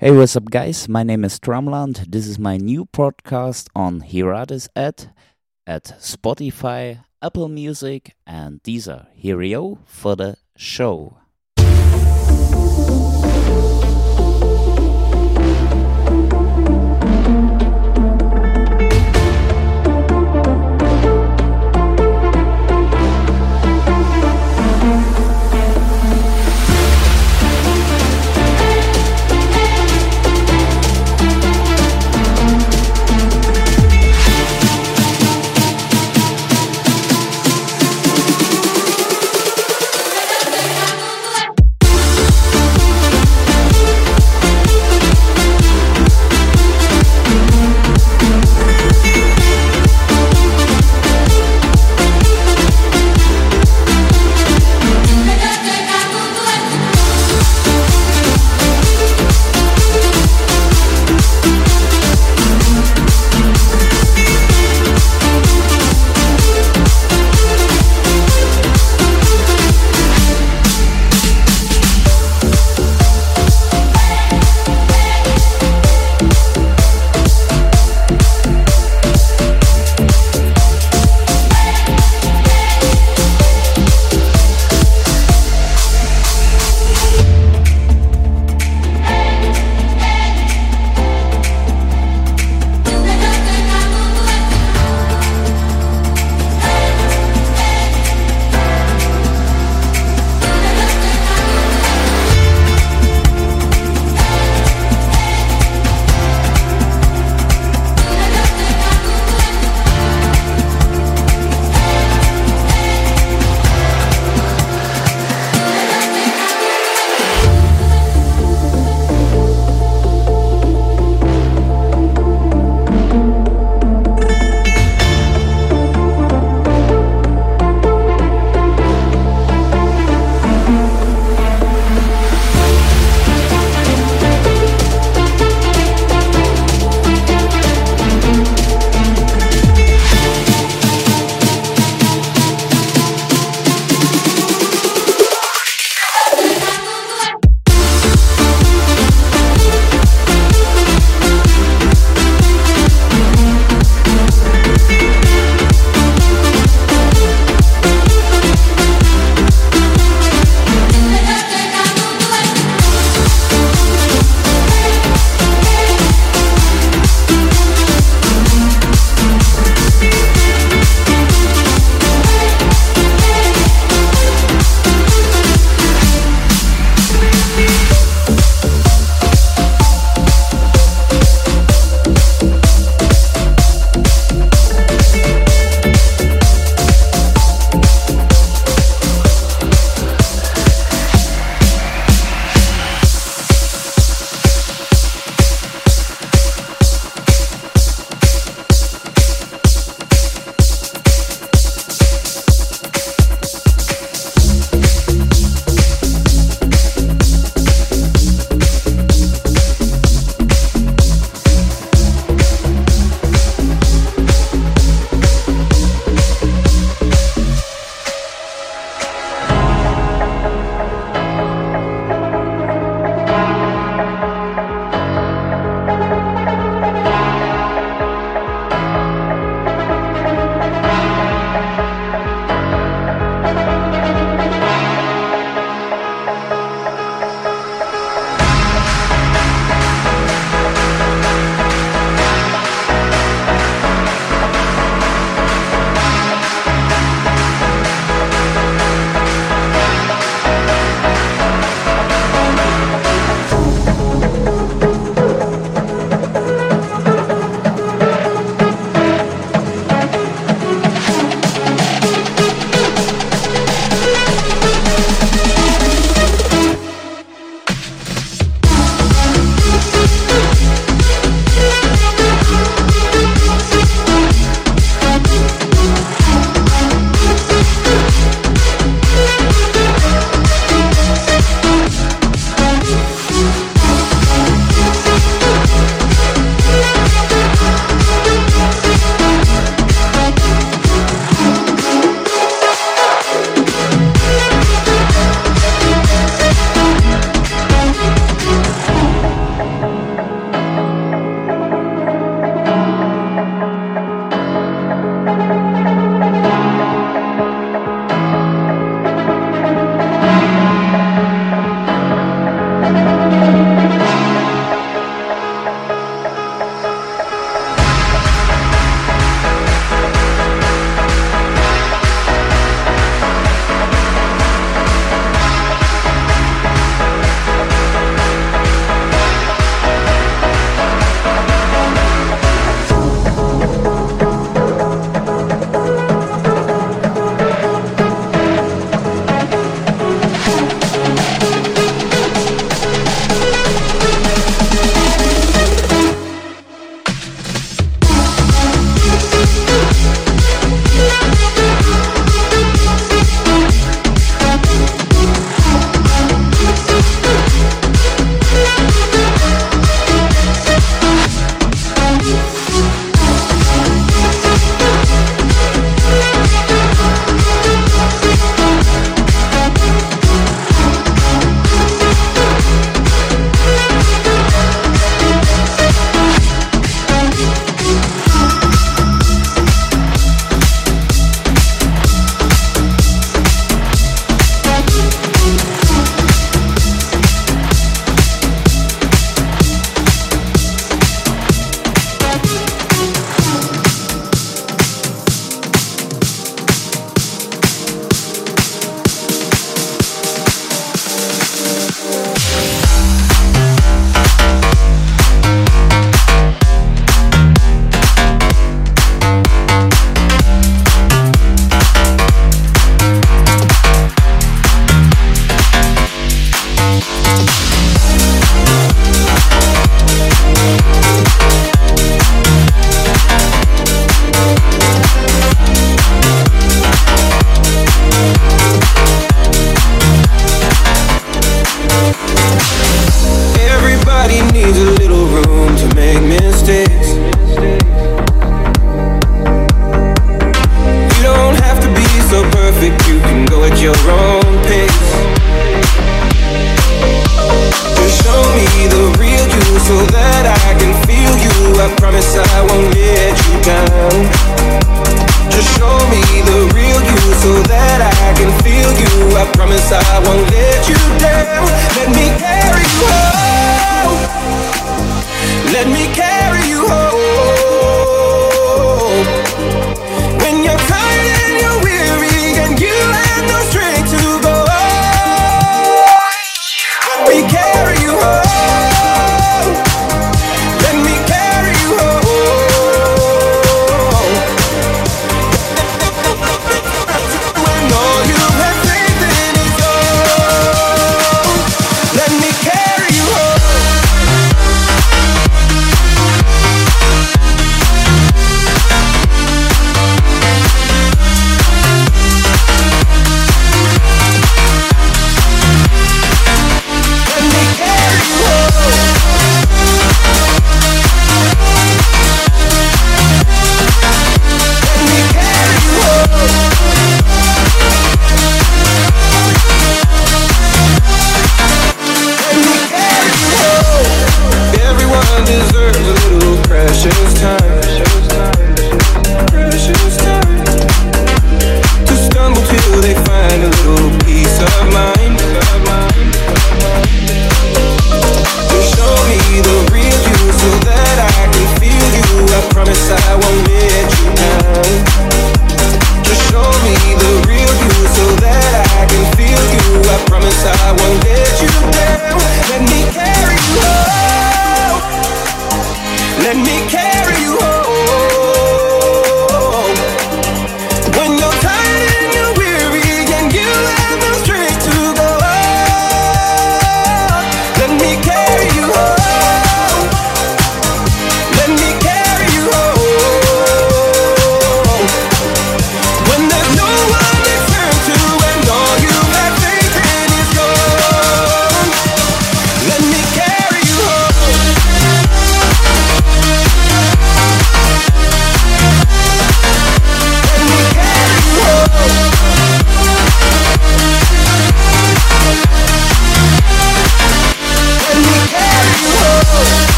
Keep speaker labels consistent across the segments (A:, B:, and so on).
A: Hey, what's up, guys? My name is Drumland. This is my new podcast on Hiratis at at Spotify, Apple Music, and Deezer. Here you go for the show.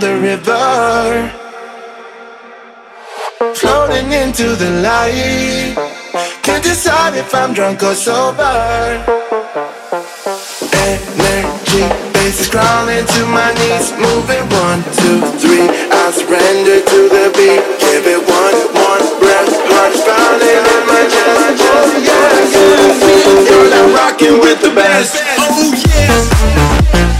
B: The river, floating into the light. Can't decide if I'm drunk or sober. Energy, is crawling to my knees, moving one, two, three. I surrender to the beat. Give it one more breath, heart's pounding in my chest. Oh yeah, you're not rocking with the best. Oh yeah.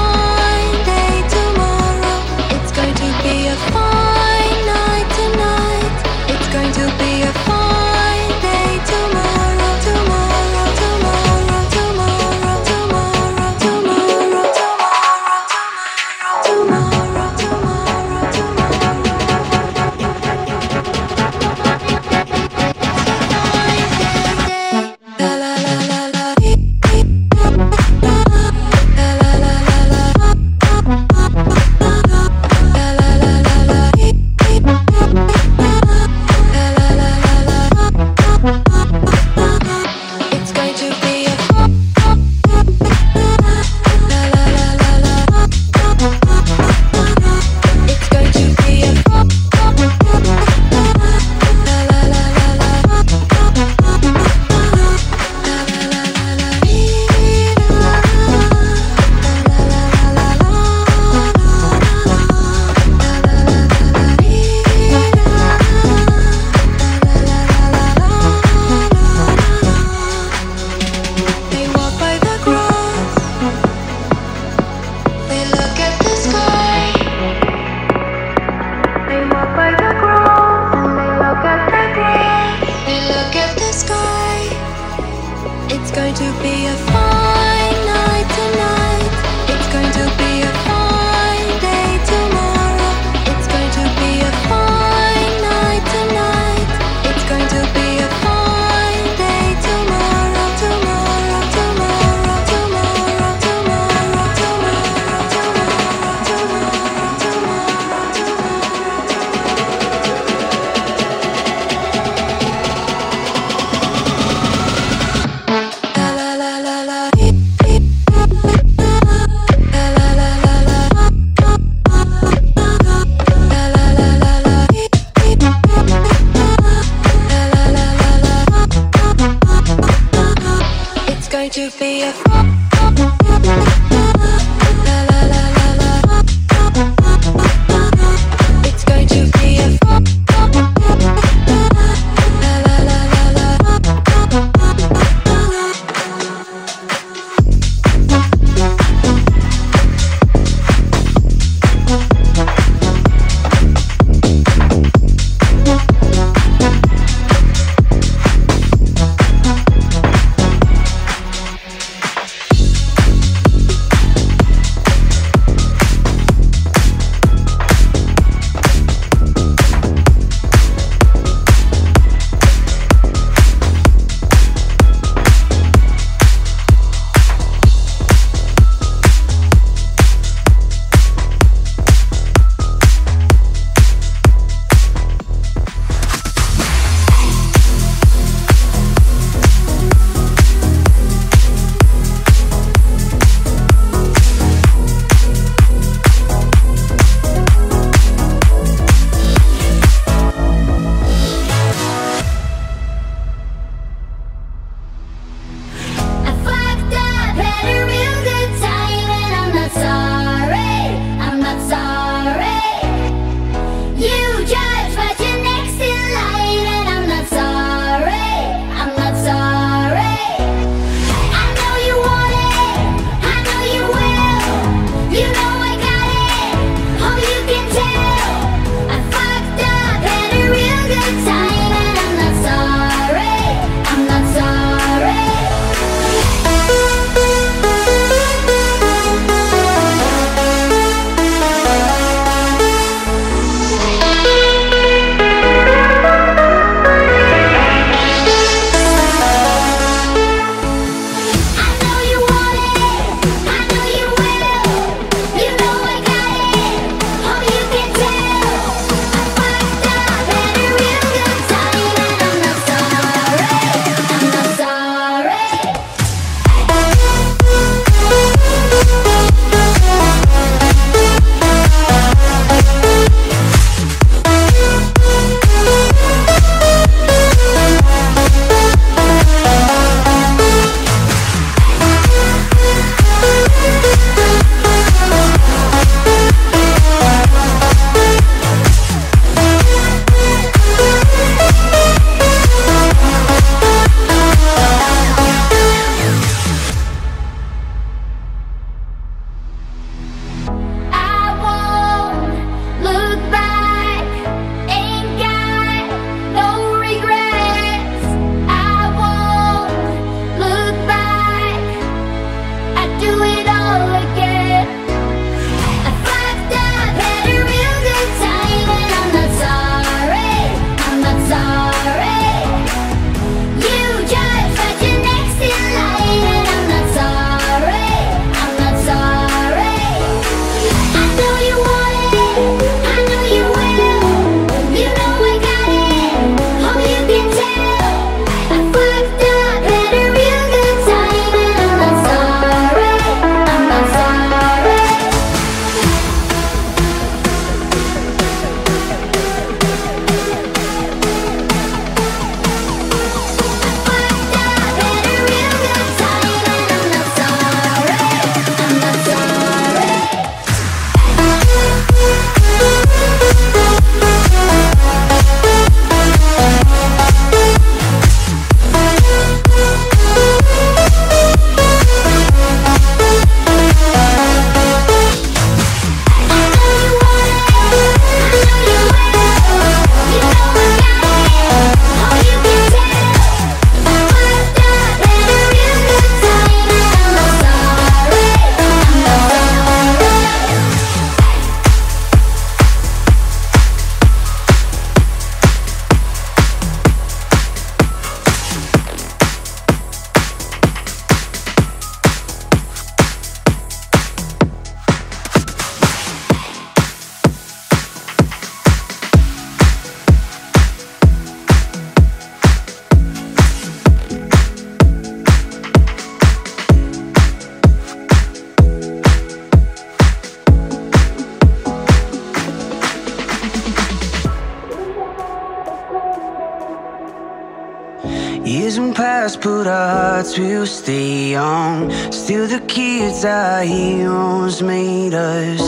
C: kids our heroes made us.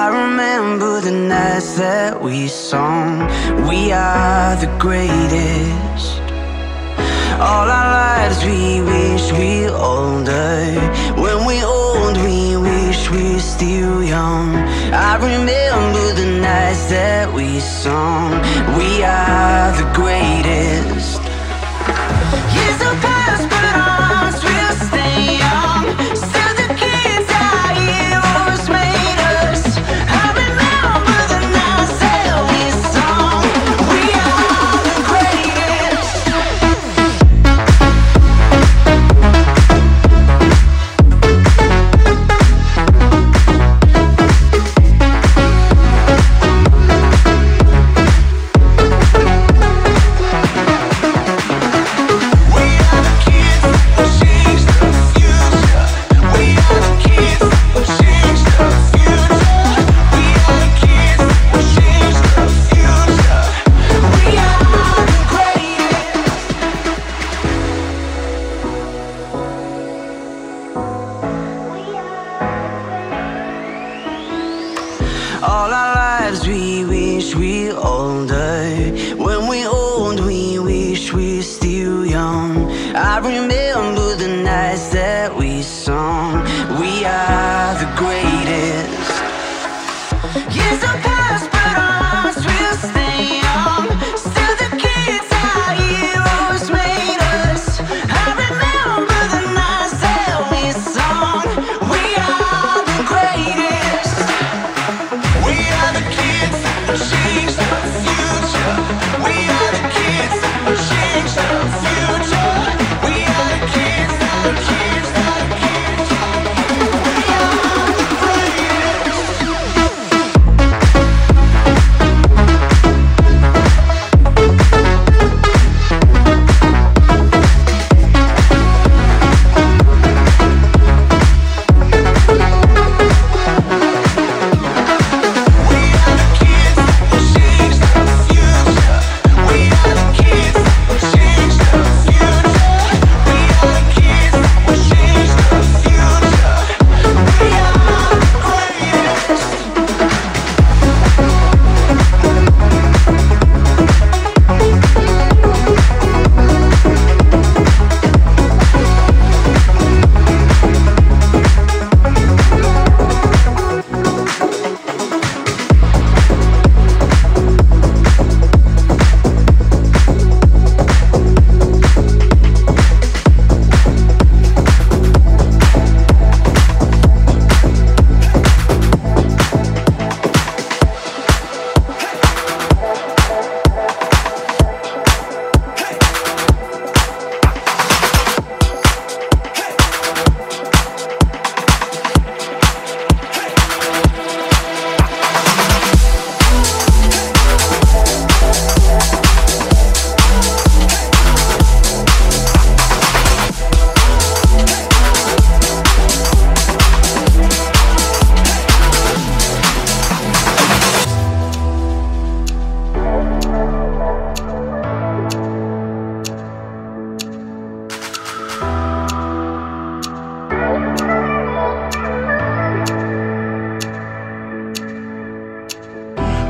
C: I remember the nights that we sung. We are the greatest. All our lives we wish we older. When we old, we wish we're still young. I remember the nights that we sung. We are the greatest.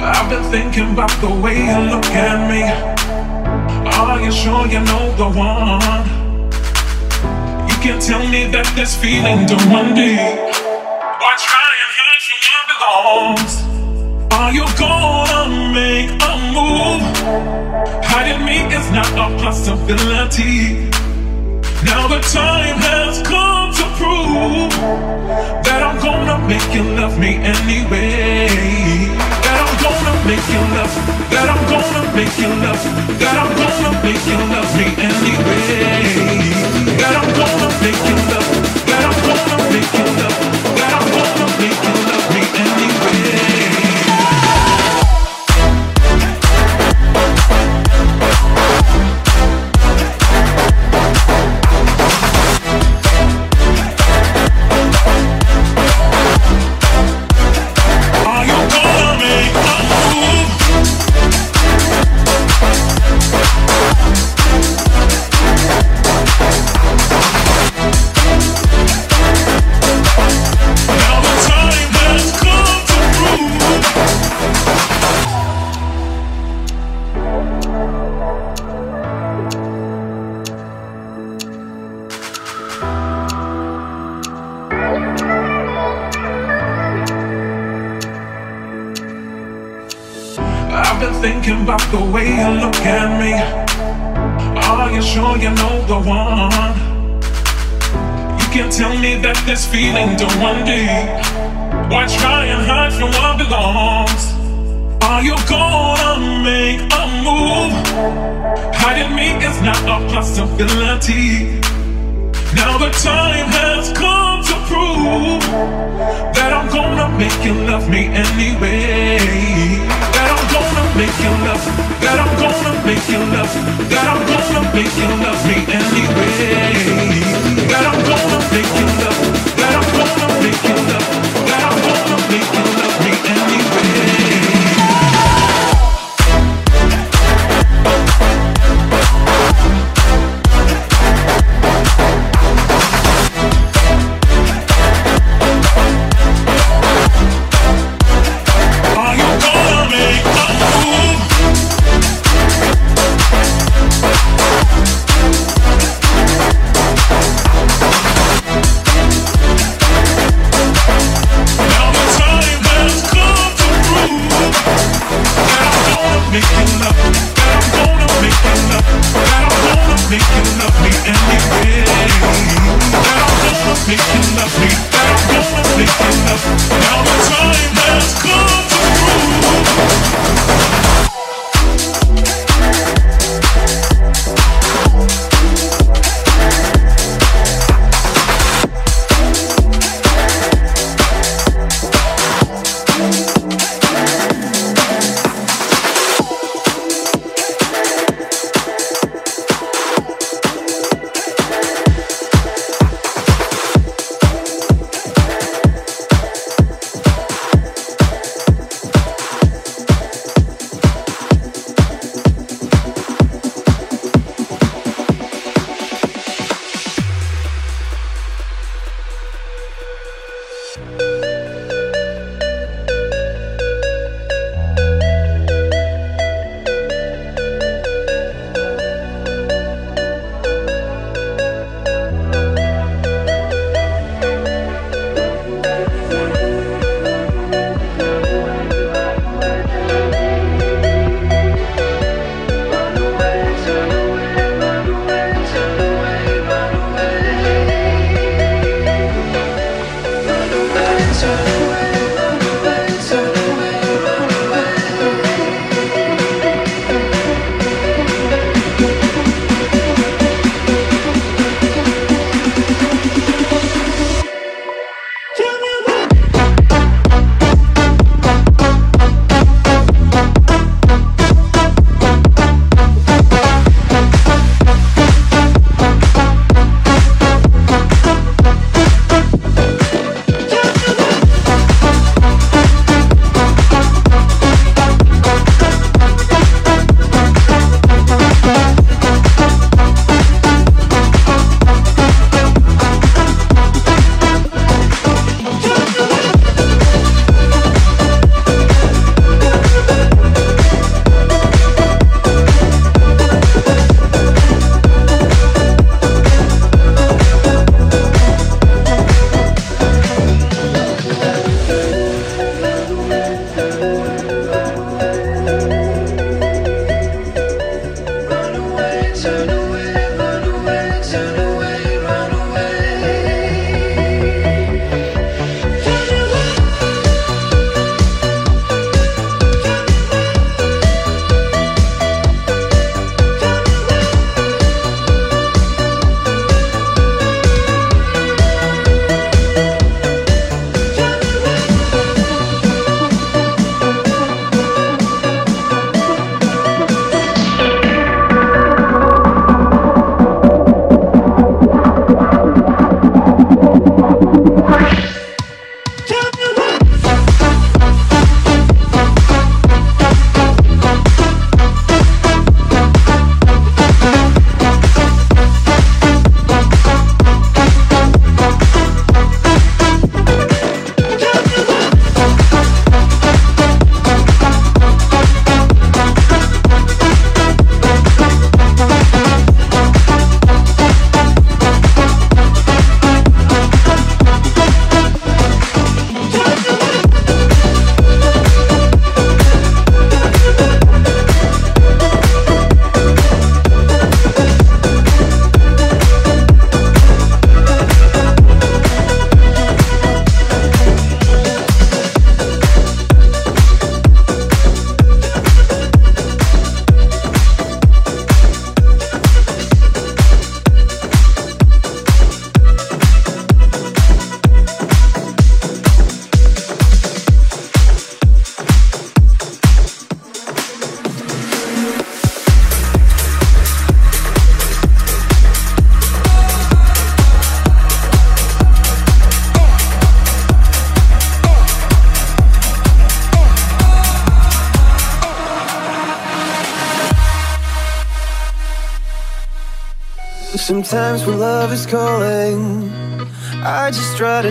D: I've been thinking about the way you look at me. Are you sure you know the one? You can tell me that this feeling don't run deep. Why try and hide from where belongs? Are you gonna make a move? Hiding me is not a possibility. Now the time has come to prove that I'm gonna make you love me anyway. Make you love. That I'm gonna make you love. That I'm gonna make you love me anyway. That I'm gonna make you love. That I'm gonna make you love. That I'm gonna make you love time has come to prove that I'm gonna make you love me anyway. That I'm gonna make you love, that I'm gonna make you love, that I'm gonna make you love me anyway. That I'm gonna make you love, that I'm gonna make you love, that I'm gonna make you love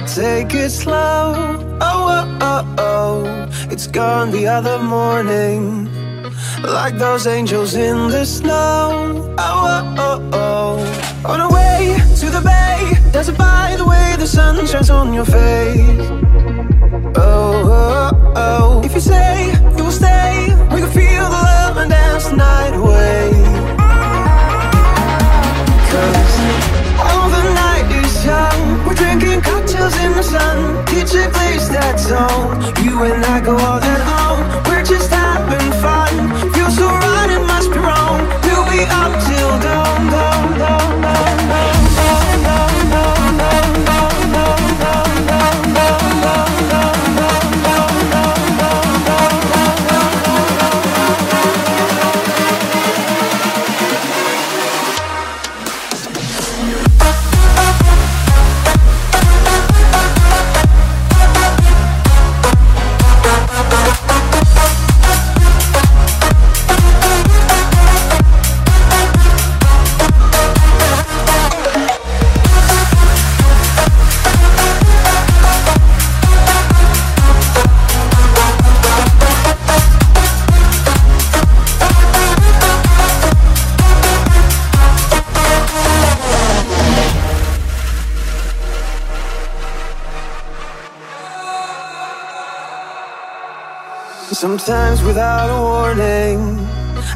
E: take it slow. Oh, oh, oh, oh, it's gone the other morning. Like those angels in the snow. Oh, oh, oh, oh. On our way to the bay, there's a by the way the sun shines on your face. Oh, oh, oh. If you say you will stay, we can feel the love and dance the night away. In the sun. DJ plays that song. You and I go all that on. We're just having fun. Feels so right, it must be wrong. We'll be up till dawn, without a warning,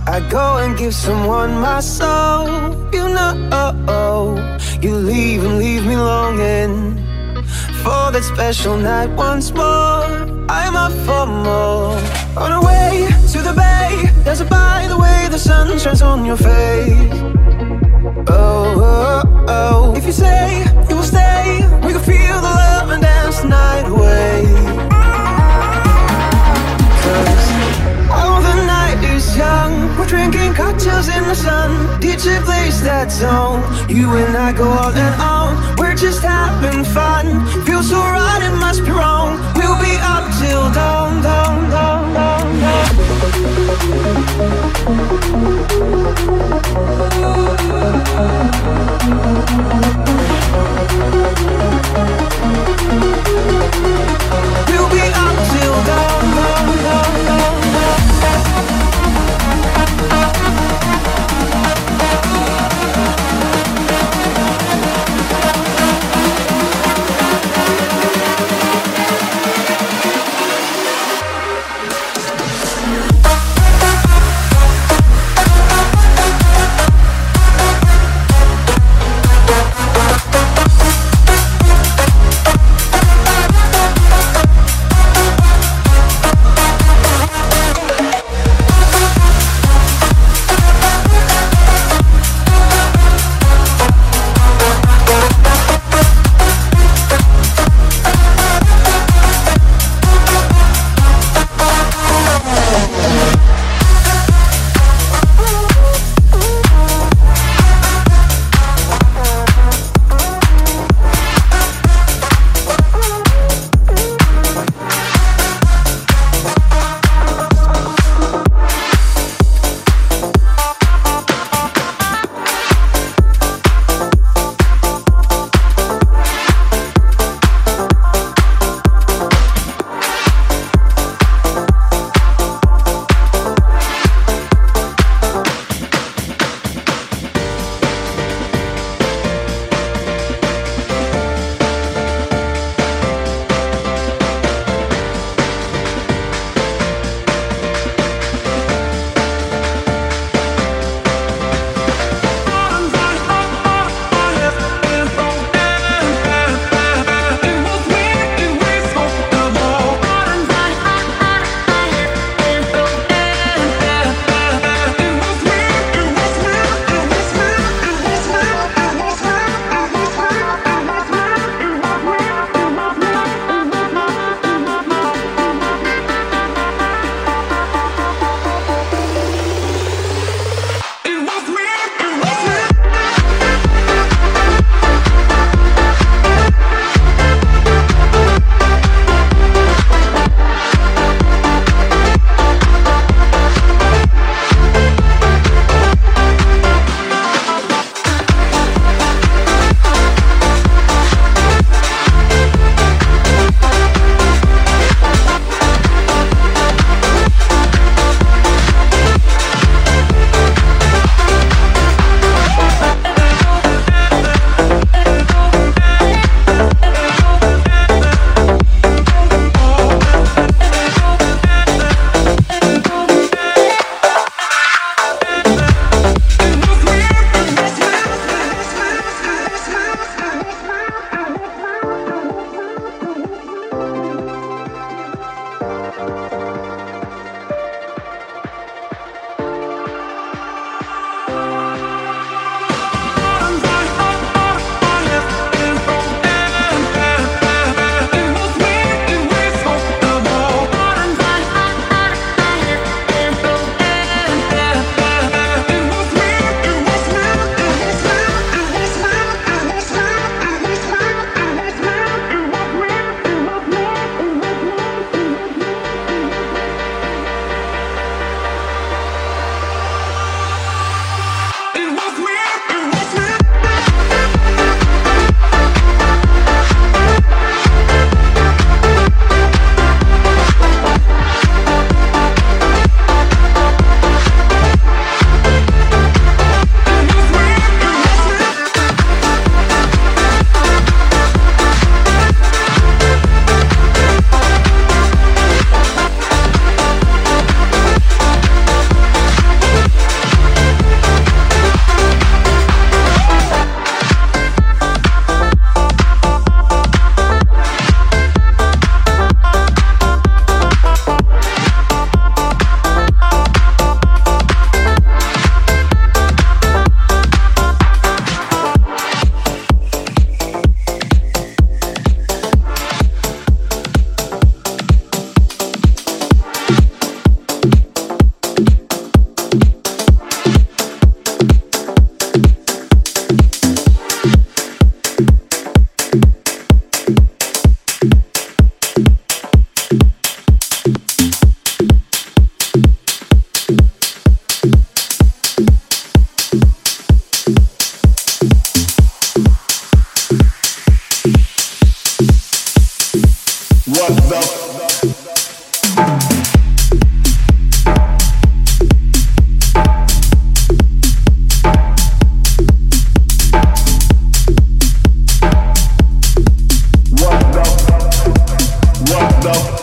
E: I go and give someone my soul. You know, you leave and leave me longing for that special night once more. I'm up for more. On our way to the bay, there's a by the way the sun shines on your face. Oh, oh, oh. If you say you will stay, we can feel the love and dance the night away. That song. You and I go all and on. We're just having fun. Feels so right, it must be wrong. We'll be up till dawn, dawn, dawn, dawn, dawn. myself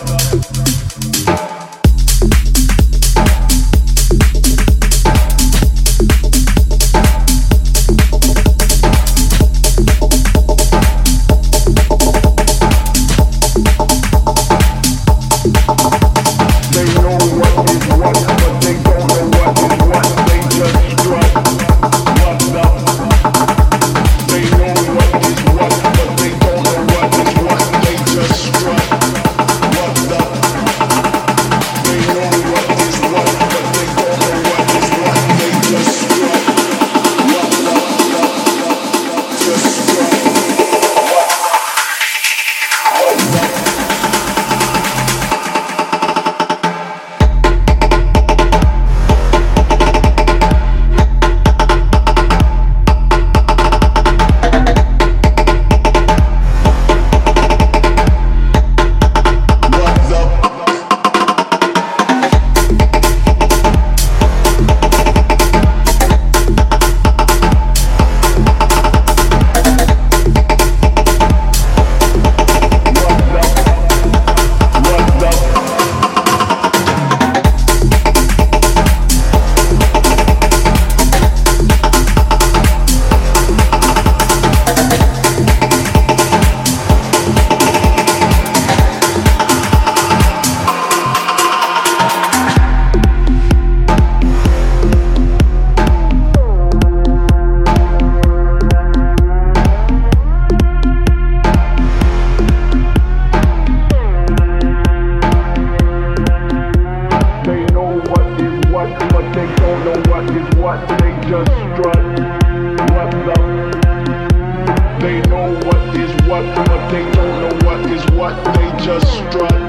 E: what, but they don't know what is what. They just strut.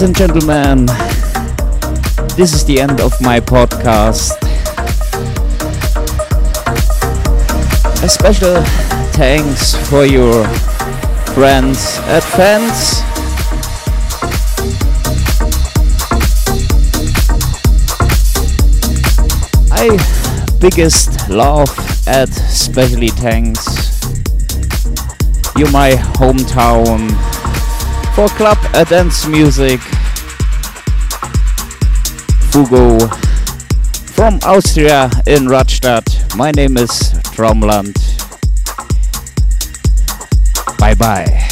A: Ladies and gentlemen, this is the end of my podcast. A special thanks for your friends and fans. I biggest love and specially thanks you my hometown for club and dance music Fugo from Austria in Radstadt. My name is Traumland. Bye bye.